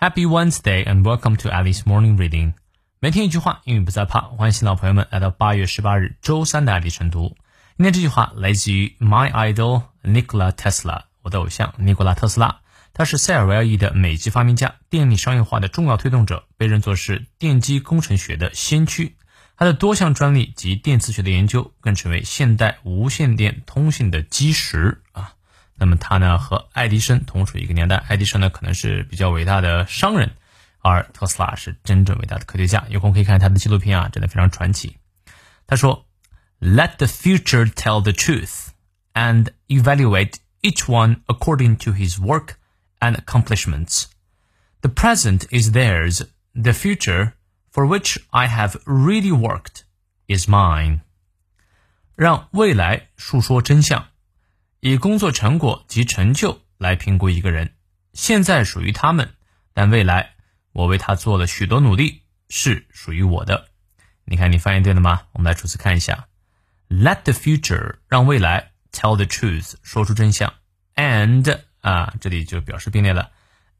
Happy Wednesday and welcome to Alice Morning Reading。每天一句话，英语不再怕。欢迎新老朋友们来到八月十八日周三的爱丽晨读。今天这句话来自于 My Idol Nikola Tesla，我的偶像尼古拉特斯拉。他是塞尔维亚裔的美籍发明家，电力商业化的重要推动者，被认作是电机工程学的先驱。他的多项专利及电磁学的研究，更成为现代无线电通信的基石啊。那么他呢和爱迪生同处一个年代，爱迪生呢可能是比较伟大的商人，而特斯拉是真正伟大的科学家。有空可以看他的纪录片啊，真的非常传奇。他说：“Let the future tell the truth and evaluate each one according to his work and accomplishments. The present is theirs. The future, for which I have really worked, is mine.” 让未来述说真相。 以工作成果及成就来评估一个人，现在属于他们，但未来我为他做了许多努力，是属于我的。你看，你翻译对了吗？我们来逐词看一下：Let the future 让未来 tell the truth 说出真相，and 啊，这里就表示并列了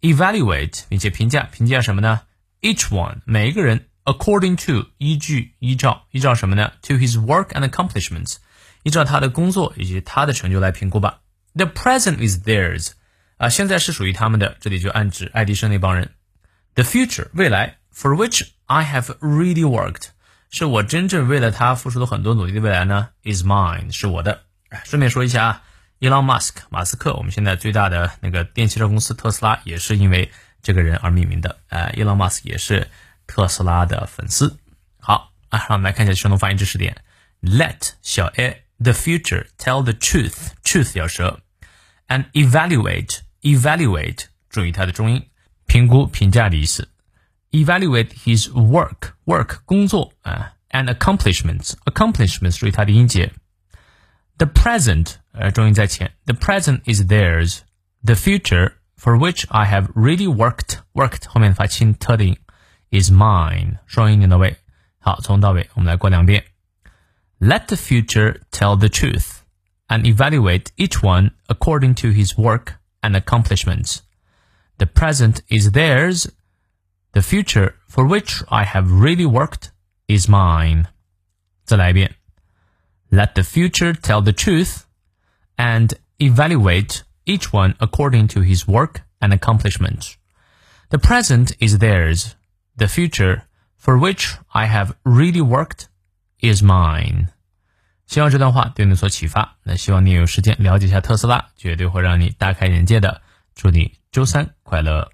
，evaluate 并且评价评价什么呢？Each one 每一个人 according to 依据依照依照什么呢？To his work and accomplishments。依照他的工作以及他的成就来评估吧。The present is theirs，啊，现在是属于他们的，这里就暗指爱迪生那帮人。The future，未来，for which I have really worked，是我真正为了他付出了很多努力的未来呢，is mine，是我的。顺便说一下啊，Elon Musk，马斯克，我们现在最大的那个电汽车公司特斯拉，也是因为这个人而命名的。呃，Elon Musk 也是特斯拉的粉丝。好啊，让我们来看一下全动发音知识点。Let 小 a。the future, tell the truth, truth 要舌，and evaluate, evaluate 注意它的重音，评估、评价的意思。evaluate his work, work 工作啊，and accomplishments, accomplishments 注意它的音节。The present 呃重音在前，the present is theirs. The future for which I have really worked, worked 后面发清特的音，is mine 双音连到位。好，从头到尾我们来过两遍。 Let the future tell the truth and evaluate each one according to his work and accomplishments. The present is theirs. The future for which I have really worked is mine. Let the future tell the truth and evaluate each one according to his work and accomplishments. The present is theirs. The future for which I have really worked is mine。希望这段话对你有所启发。那希望你有时间了解一下特斯拉，绝对会让你大开眼界的。祝你周三快乐！